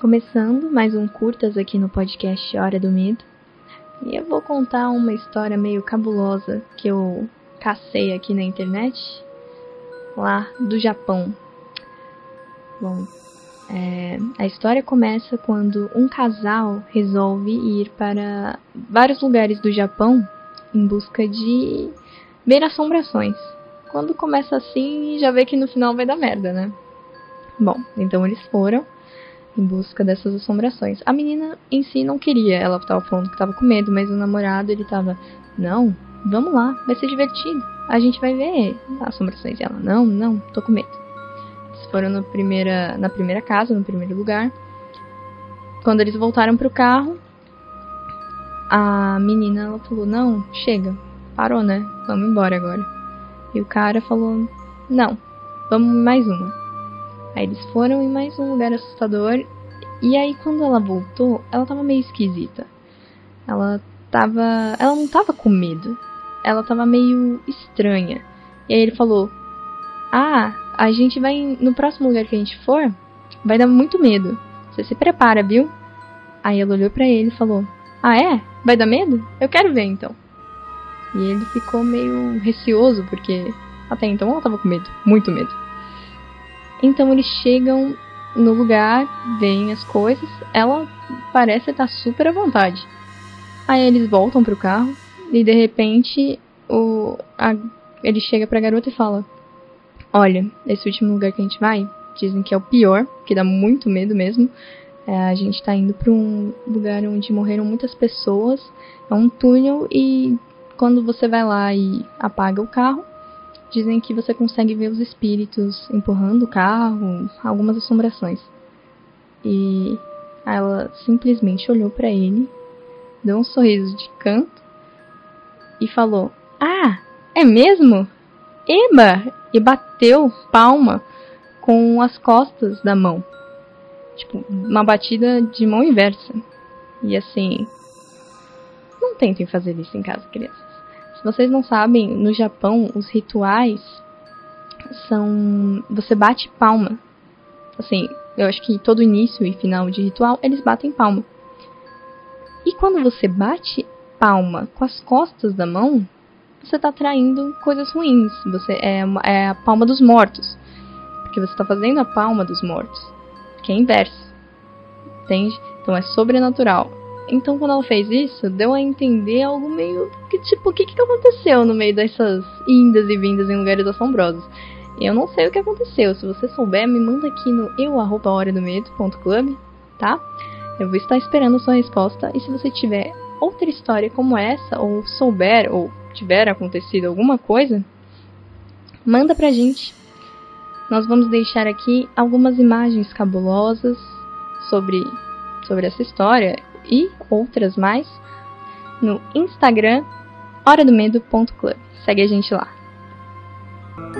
Começando mais um curtas aqui no podcast Hora do Medo. E eu vou contar uma história meio cabulosa que eu cacei aqui na internet, lá do Japão. Bom, é, a história começa quando um casal resolve ir para vários lugares do Japão em busca de ver assombrações. Quando começa assim, já vê que no final vai dar merda, né? Bom, então eles foram em busca dessas assombrações. A menina em si não queria, ela estava falando que estava com medo, mas o namorado ele estava, não, vamos lá, vai ser divertido. A gente vai ver assombrações. E ela, não, não, tô com medo. Eles foram na primeira, na primeira casa, no primeiro lugar. Quando eles voltaram pro carro, a menina ela falou, não, chega, parou, né? Vamos embora agora. E o cara falou, não, vamos mais uma. Aí eles foram em mais um lugar assustador. E aí quando ela voltou, ela tava meio esquisita. Ela tava. Ela não tava com medo. Ela tava meio estranha. E aí ele falou: Ah, a gente vai. No próximo lugar que a gente for, vai dar muito medo. Você se prepara, viu? Aí ela olhou para ele e falou: Ah, é? Vai dar medo? Eu quero ver então. E ele ficou meio receoso, porque até então ela tava com medo, muito medo. Então eles chegam no lugar, veem as coisas, ela parece estar super à vontade. Aí eles voltam pro carro e de repente o, a, ele chega pra garota e fala: Olha, esse último lugar que a gente vai, dizem que é o pior, que dá muito medo mesmo. É, a gente tá indo pra um lugar onde morreram muitas pessoas. É um túnel e quando você vai lá e apaga o carro, dizem que você consegue ver os espíritos empurrando o carro, algumas assombrações. E ela simplesmente olhou para ele, deu um sorriso de canto e falou: Ah, é mesmo? Eba! E bateu palma com as costas da mão. Tipo, uma batida de mão inversa. E assim. Não tentem fazer isso em casa, crianças. Se vocês não sabem, no Japão os rituais são. Você bate palma. Assim, eu acho que todo início e final de ritual eles batem palma. E quando você bate palma com as costas da mão, você está atraindo coisas ruins. Você é, é a palma dos mortos. Porque você está fazendo a palma dos mortos. Que é inverso. Entende? Então é sobrenatural. Então, quando ela fez isso, deu a entender algo meio que, tipo, o que, que aconteceu no meio dessas indas e vindas em lugares assombrosos. Eu não sei o que aconteceu. Se você souber, me manda aqui no eu@horadomedo.club, tá? Eu vou estar esperando a sua resposta. E se você tiver outra história como essa, ou souber, ou tiver acontecido alguma coisa, manda pra gente. Nós vamos deixar aqui algumas imagens cabulosas sobre, sobre essa história e outras mais no Instagram horadomedo.club. Segue a gente lá.